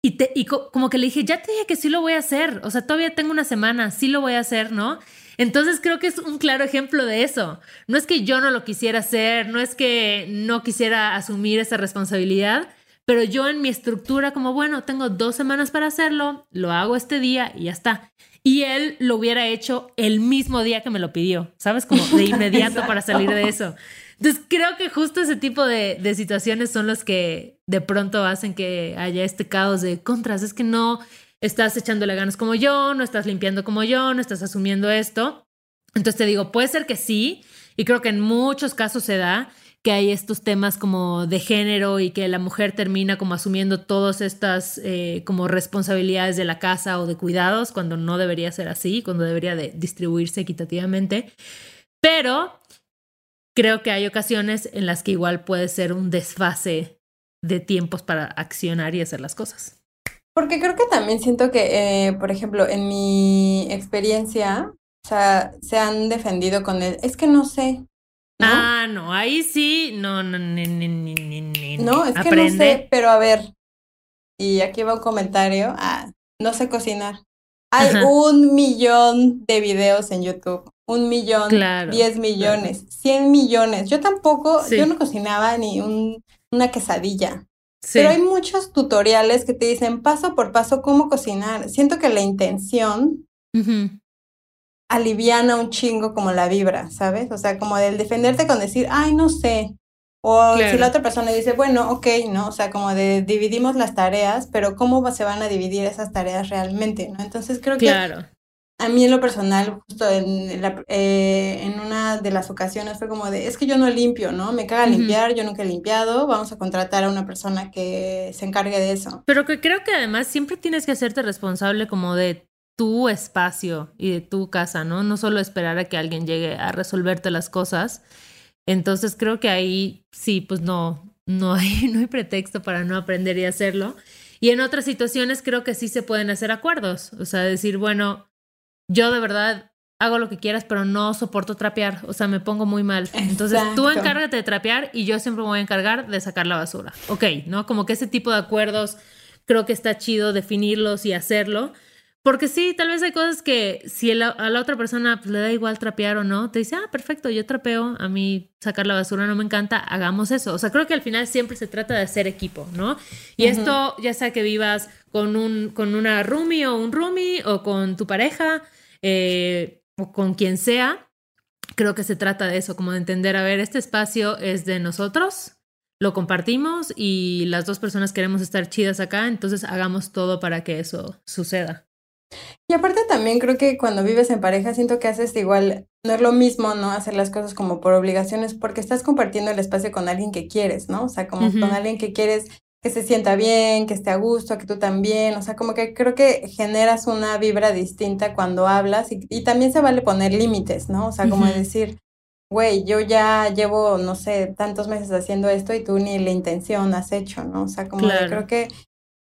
[SPEAKER 1] Y, te, y como que le dije, ya te dije que sí lo voy a hacer. O sea, todavía tengo una semana, sí lo voy a hacer, ¿no? Entonces creo que es un claro ejemplo de eso. No es que yo no lo quisiera hacer, no es que no quisiera asumir esa responsabilidad, pero yo en mi estructura como, bueno, tengo dos semanas para hacerlo, lo hago este día y ya está. Y él lo hubiera hecho el mismo día que me lo pidió, ¿sabes? Como de inmediato para salir de eso. Entonces creo que justo ese tipo de, de situaciones son los que de pronto hacen que haya este caos de contras. Es que no estás echándole ganas como yo, no estás limpiando como yo, no estás asumiendo esto. Entonces te digo, puede ser que sí, y creo que en muchos casos se da, que hay estos temas como de género y que la mujer termina como asumiendo todas estas eh, como responsabilidades de la casa o de cuidados cuando no debería ser así, cuando debería de distribuirse equitativamente. Pero creo que hay ocasiones en las que igual puede ser un desfase de tiempos para accionar y hacer las cosas.
[SPEAKER 2] Porque creo que también siento que, eh, por ejemplo, en mi experiencia, o sea, se han defendido con el, es que no sé.
[SPEAKER 1] Ah, no, ahí sí, no, no, ni, ni, ni,
[SPEAKER 2] No, es que no sé, pero a ver, y aquí va un comentario, ah, no sé cocinar. Hay un millón de videos en YouTube, un millón, diez millones, cien millones. Yo tampoco, yo no cocinaba ni un, una quesadilla. Pero hay muchos tutoriales que te dicen paso por paso cómo cocinar. Siento que la intención aliviana un chingo como la vibra, ¿sabes? O sea, como del defenderte con decir, ay, no sé. O si la otra persona dice, bueno, ok, ¿no? O sea, como de dividimos las tareas, pero ¿cómo se van a dividir esas tareas realmente, ¿no? Entonces creo que claro a mí en lo personal, justo en, la, eh, en una de las ocasiones fue como de, es que yo no limpio, ¿no? Me caga limpiar, yo nunca he limpiado, vamos a contratar a una persona que se encargue de eso.
[SPEAKER 1] Pero que creo que además siempre tienes que hacerte responsable como de tu espacio y de tu casa, ¿no? No solo esperar a que alguien llegue a resolverte las cosas. Entonces creo que ahí sí, pues no, no hay, no hay pretexto para no aprender y hacerlo. Y en otras situaciones creo que sí se pueden hacer acuerdos, o sea, decir, bueno, yo de verdad hago lo que quieras, pero no soporto trapear, o sea, me pongo muy mal. Entonces tú encárgate de trapear y yo siempre me voy a encargar de sacar la basura. Ok, ¿no? Como que ese tipo de acuerdos creo que está chido definirlos y hacerlo. Porque sí, tal vez hay cosas que si a la otra persona pues, le da igual trapear o no, te dice, ah, perfecto, yo trapeo, a mí sacar la basura no me encanta, hagamos eso. O sea, creo que al final siempre se trata de hacer equipo, ¿no? Y esto, ya sea que vivas con, un, con una roomie o un roomie o con tu pareja, eh, o con quien sea, creo que se trata de eso, como de entender, a ver, este espacio es de nosotros, lo compartimos y las dos personas queremos estar chidas acá, entonces hagamos todo para que eso suceda.
[SPEAKER 2] Y aparte también creo que cuando vives en pareja siento que haces igual, no es lo mismo, ¿no? Hacer las cosas como por obligaciones porque estás compartiendo el espacio con alguien que quieres, ¿no? O sea, como con alguien que quieres que se sienta bien, que esté a gusto, que tú también, o sea, como que creo que generas una vibra distinta cuando hablas y, también se vale poner límites, ¿no? O sea, como decir, güey, yo ya llevo, no sé, tantos meses haciendo esto y tú ni la intención has hecho, ¿no? O sea, como creo que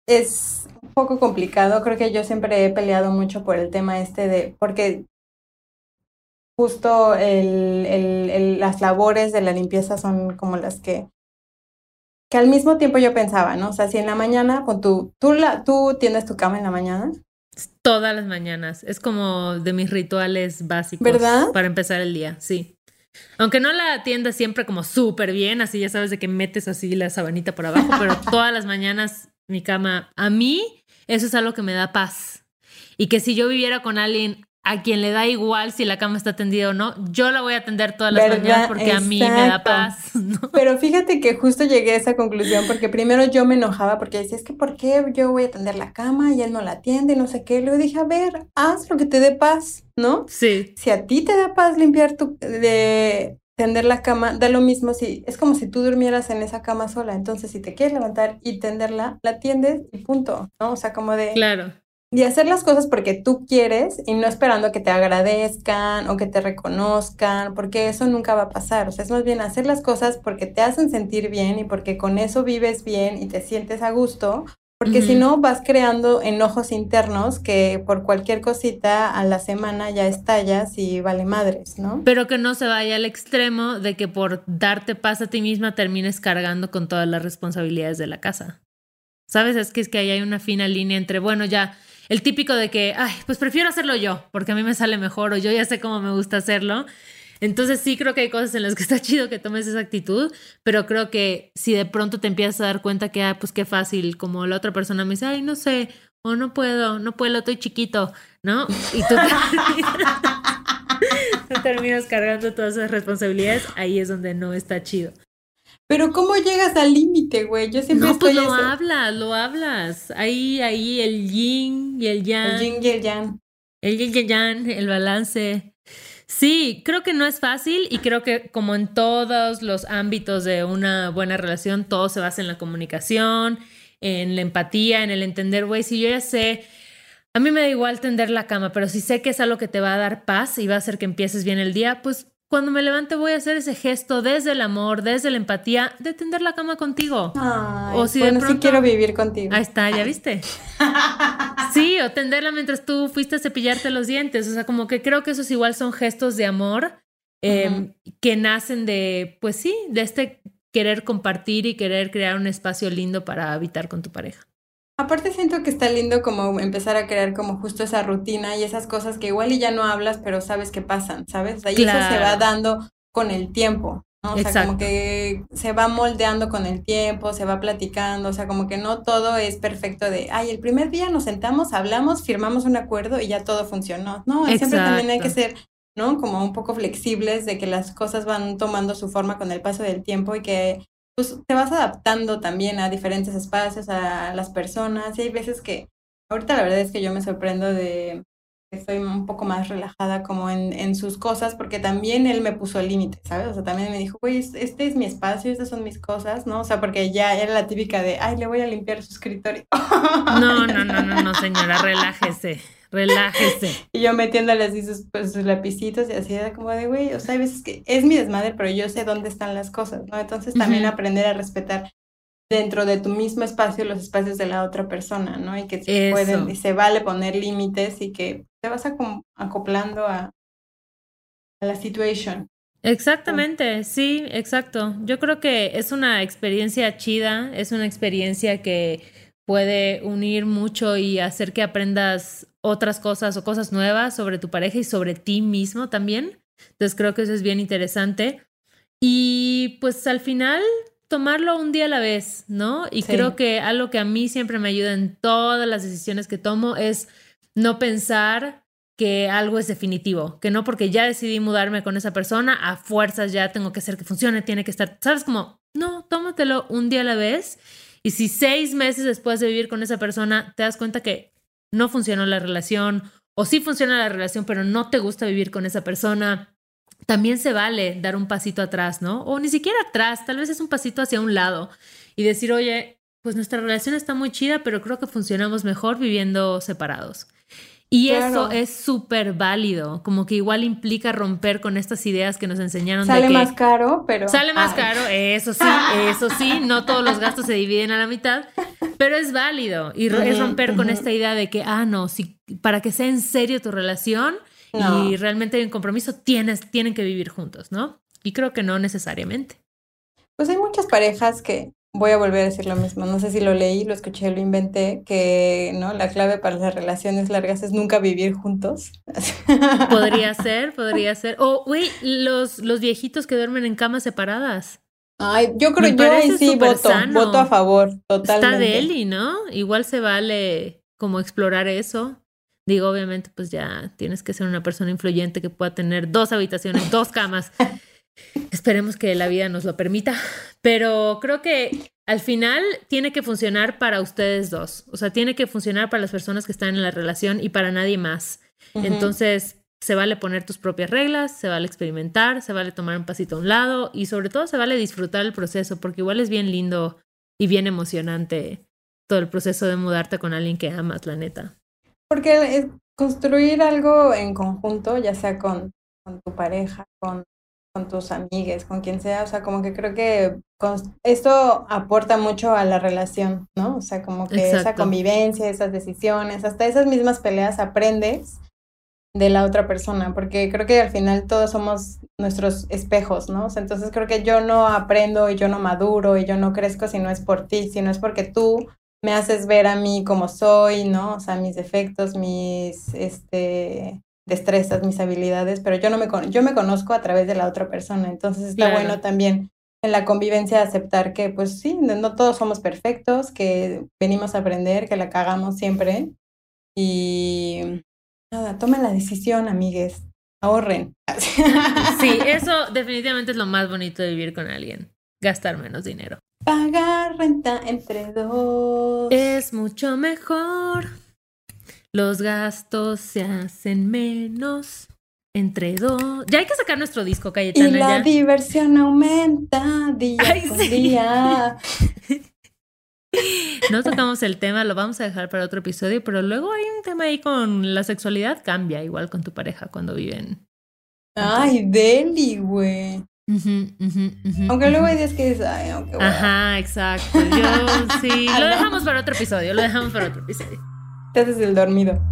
[SPEAKER 2] es un poco complicado, creo que yo siempre he peleado mucho por el tema este de, porque justo el, el, las labores de la limpieza son como las que que al mismo tiempo yo pensaba, ¿no? O sea, si en la mañana, con tu, tú, la, tú tienes tu cama en la mañana.
[SPEAKER 1] Todas las mañanas. Es como de mis rituales básicos. ¿Verdad? Para empezar el día, sí. Aunque no la atiendas siempre como súper bien, así ya sabes de que metes así la sabanita por abajo, pero todas las mañanas mi cama, a mí, eso es algo que me da paz. Y que si yo viviera con alguien a quien le da igual si la cama está tendida o no, yo la voy a atender todas las mañanas porque a mí me da paz.
[SPEAKER 2] Pero fíjate que justo llegué a esa conclusión porque primero yo me enojaba porque decía, es que ¿por qué yo voy a atender la cama y él no la atiende y no sé qué? Luego dije, a ver, haz lo que te dé paz, ¿no?
[SPEAKER 1] Sí.
[SPEAKER 2] Si a ti te da paz limpiar tu, de tender la cama, da lo mismo si, es como si tú durmieras en esa cama sola, entonces si te quieres levantar y tenderla, la atiendes y punto, ¿no? O sea, como de...
[SPEAKER 1] Claro
[SPEAKER 2] y hacer las cosas porque tú quieres y no esperando que te agradezcan o que te reconozcan, porque eso nunca va a pasar. O sea, es más bien hacer las cosas porque te hacen sentir bien y porque con eso vives bien y te sientes a gusto, porque si no vas creando enojos internos que por cualquier cosita a la semana ya estallas y vale madres, ¿no?
[SPEAKER 1] Pero que no se vaya al extremo de que por darte paz a ti misma termines cargando con todas las responsabilidades de la casa. ¿Sabes? Es que es que ahí hay una fina línea entre, bueno, ya el típico de que, ay, pues prefiero hacerlo yo, porque a mí me sale mejor o yo ya sé cómo me gusta hacerlo. Entonces sí creo que hay cosas en las que está chido que tomes esa actitud, pero creo que si de pronto te empiezas a dar cuenta que, ah, pues qué fácil, como la otra persona me dice, ay, no sé, o no puedo, no puedo, estoy chiquito, ¿no? Y tú, terminas cargando todas esas responsabilidades, ahí es donde no está chido.
[SPEAKER 2] Pero ¿cómo llegas al límite, güey? Yo siempre
[SPEAKER 1] no, pues lo hablas, lo hablas. Ahí, ahí el yin y el yang.
[SPEAKER 2] El yin y el yang.
[SPEAKER 1] El yin y el yang, el balance. Sí, creo que no es fácil y creo que como en todos los ámbitos de una buena relación, todo se basa en la comunicación, en la empatía, en el entender, güey, si yo ya sé, a mí me da igual tender la cama, pero si sé que es algo que te va a dar paz y va a hacer que empieces bien el día, pues cuando me levante voy a hacer ese gesto desde el amor, desde la empatía, de tender la cama contigo.
[SPEAKER 2] o si bueno, de pronto, sí quiero vivir contigo.
[SPEAKER 1] Ahí está, ¿ya viste? sí, o tenderla mientras tú fuiste a cepillarte los dientes. O sea, como que creo que esos igual son gestos de amor em, que nacen de, pues sí, de este querer compartir y querer crear un espacio lindo para habitar con tu pareja.
[SPEAKER 2] Aparte siento que está lindo como empezar a crear como justo esa rutina y esas cosas que igual y ya no hablas, pero sabes que pasan, ¿sabes? Ahí eso se va dando con el tiempo, ¿no? O sea, como que se va moldeando con el tiempo, se va platicando, o sea, como que no todo es perfecto de, ay, el primer día nos sentamos, hablamos, firmamos un acuerdo y ya todo funcionó. No, siempre también hay que ser, ¿no? Como un poco flexibles de que las cosas van tomando su forma con el paso del tiempo y que pues te vas adaptando también a diferentes espacios, a las personas. Y hay veces que, ahorita la verdad es que yo me sorprendo de que estoy un poco más relajada como en, en sus cosas, porque también él me puso el límite, ¿sabes? O sea, también me dijo, güey, este es mi espacio, estas son mis cosas, ¿no? O sea, porque ya era la típica de, ay, le voy a limpiar su escritorio.
[SPEAKER 1] No, no, no, no, no, señora, relájese relájese.
[SPEAKER 2] Y yo metiéndole así sus, pues, sus lapicitos y así era como de, güey, o sea, hay veces que es mi desmadre, pero yo sé dónde están las cosas, ¿no? Entonces también aprender a respetar dentro de tu mismo espacio los espacios de la otra persona, ¿no? Y que se pueden, y se vale poner límites y que te vas acoplando a, a la situación.
[SPEAKER 1] Exactamente, sí, exacto. Yo creo que es una experiencia chida, es una experiencia que puede unir mucho y hacer que aprendas otras cosas o cosas nuevas sobre tu pareja y sobre ti mismo también. Entonces creo que eso es bien interesante. Y pues al final tomarlo un día a la vez, ¿no? Y creo que algo que a mí siempre me ayuda en todas las decisiones que tomo es no pensar que algo es definitivo, que no porque ya decidí mudarme con esa persona, a fuerzas ya tengo que hacer que funcione, tiene que estar, ¿sabes? Como, no, tómatelo un día a la vez. Y si seis meses después de vivir con esa persona te das cuenta que no funcionó la relación o sí funciona la relación, pero no te gusta vivir con esa persona, también se vale dar un pasito atrás, ¿no? O ni siquiera atrás, tal vez es un pasito hacia un lado y decir, oye, pues nuestra relación está muy chida, pero creo que funcionamos mejor viviendo separados. Y eso es súper válido, como que igual implica romper con estas ideas que nos enseñaron.
[SPEAKER 2] Sale
[SPEAKER 1] de que
[SPEAKER 2] más caro, pero...
[SPEAKER 1] Sale más caro, eso sí, eso sí, no todos los gastos se dividen a la mitad, pero es válido y es romper con esta idea de que, ah, no, si, para que sea en serio tu relación y realmente hay un compromiso, tienes, tienen que vivir juntos, ¿no? Y creo que no necesariamente.
[SPEAKER 2] Pues hay muchas parejas que voy a volver a decir lo mismo. No sé si lo leí, lo escuché, lo inventé, que no la clave para las relaciones largas es nunca vivir juntos.
[SPEAKER 1] Podría ser, podría ser. O, güey, los, los viejitos que duermen en camas separadas.
[SPEAKER 2] Ay, yo creo, yo ahí sí voto, voto a favor, totalmente.
[SPEAKER 1] Está Deli, ¿no? Igual se vale como explorar eso. Digo, obviamente, pues ya tienes que ser una persona influyente que pueda tener dos habitaciones, dos camas. Esperemos que la vida nos lo permita, pero creo que al final tiene que funcionar para ustedes dos, o sea, tiene que funcionar para las personas que están en la relación y para nadie más. Entonces, se vale poner tus propias reglas, se vale experimentar, se vale tomar un pasito a un lado y sobre todo se vale disfrutar el proceso, porque igual es bien lindo y bien emocionante todo el proceso de mudarte con alguien que amas, la neta.
[SPEAKER 2] Porque construir algo en conjunto, ya sea con, con tu pareja, con con tus amigues, con quien sea, o sea, como que creo que esto aporta mucho a la relación, ¿no? O sea, como que esa convivencia, esas decisiones, hasta esas mismas peleas aprendes de la otra persona, porque creo que al final todos somos nuestros espejos, ¿no? O sea, entonces creo que yo no aprendo y yo no maduro y yo no crezco si no es por ti, si no es porque tú me haces ver a mí como soy, ¿no? O sea, mis defectos, mis, este, destrezas, mis habilidades, pero yo no me yo me conozco a través de la otra persona, entonces está bueno también en la convivencia aceptar que pues sí, no todos somos perfectos, que venimos a aprender, que la cagamos siempre y nada, tomen la decisión, amigues, ahorren.
[SPEAKER 1] Sí, eso definitivamente es lo más bonito de vivir con alguien, gastar menos dinero.
[SPEAKER 2] Pagar renta entre dos.
[SPEAKER 1] Es mucho mejor. Los gastos se hacen menos. Entre dos. Ya hay que sacar nuestro disco, Cayetana.
[SPEAKER 2] Y la
[SPEAKER 1] ya.
[SPEAKER 2] diversión aumenta día
[SPEAKER 1] Ay,
[SPEAKER 2] con
[SPEAKER 1] sí.
[SPEAKER 2] día.
[SPEAKER 1] No tocamos el tema, lo vamos a dejar para otro episodio, pero luego hay un tema ahí con la sexualidad, cambia igual con tu pareja cuando viven.
[SPEAKER 2] Ay, Deli, güey. Aunque luego hay días que dices, ay, no, qué hueva.
[SPEAKER 1] Ajá, exacto. Yo sí. Lo
[SPEAKER 2] No.
[SPEAKER 1] dejamos para otro episodio, lo dejamos para otro episodio.
[SPEAKER 2] Haces el dormido.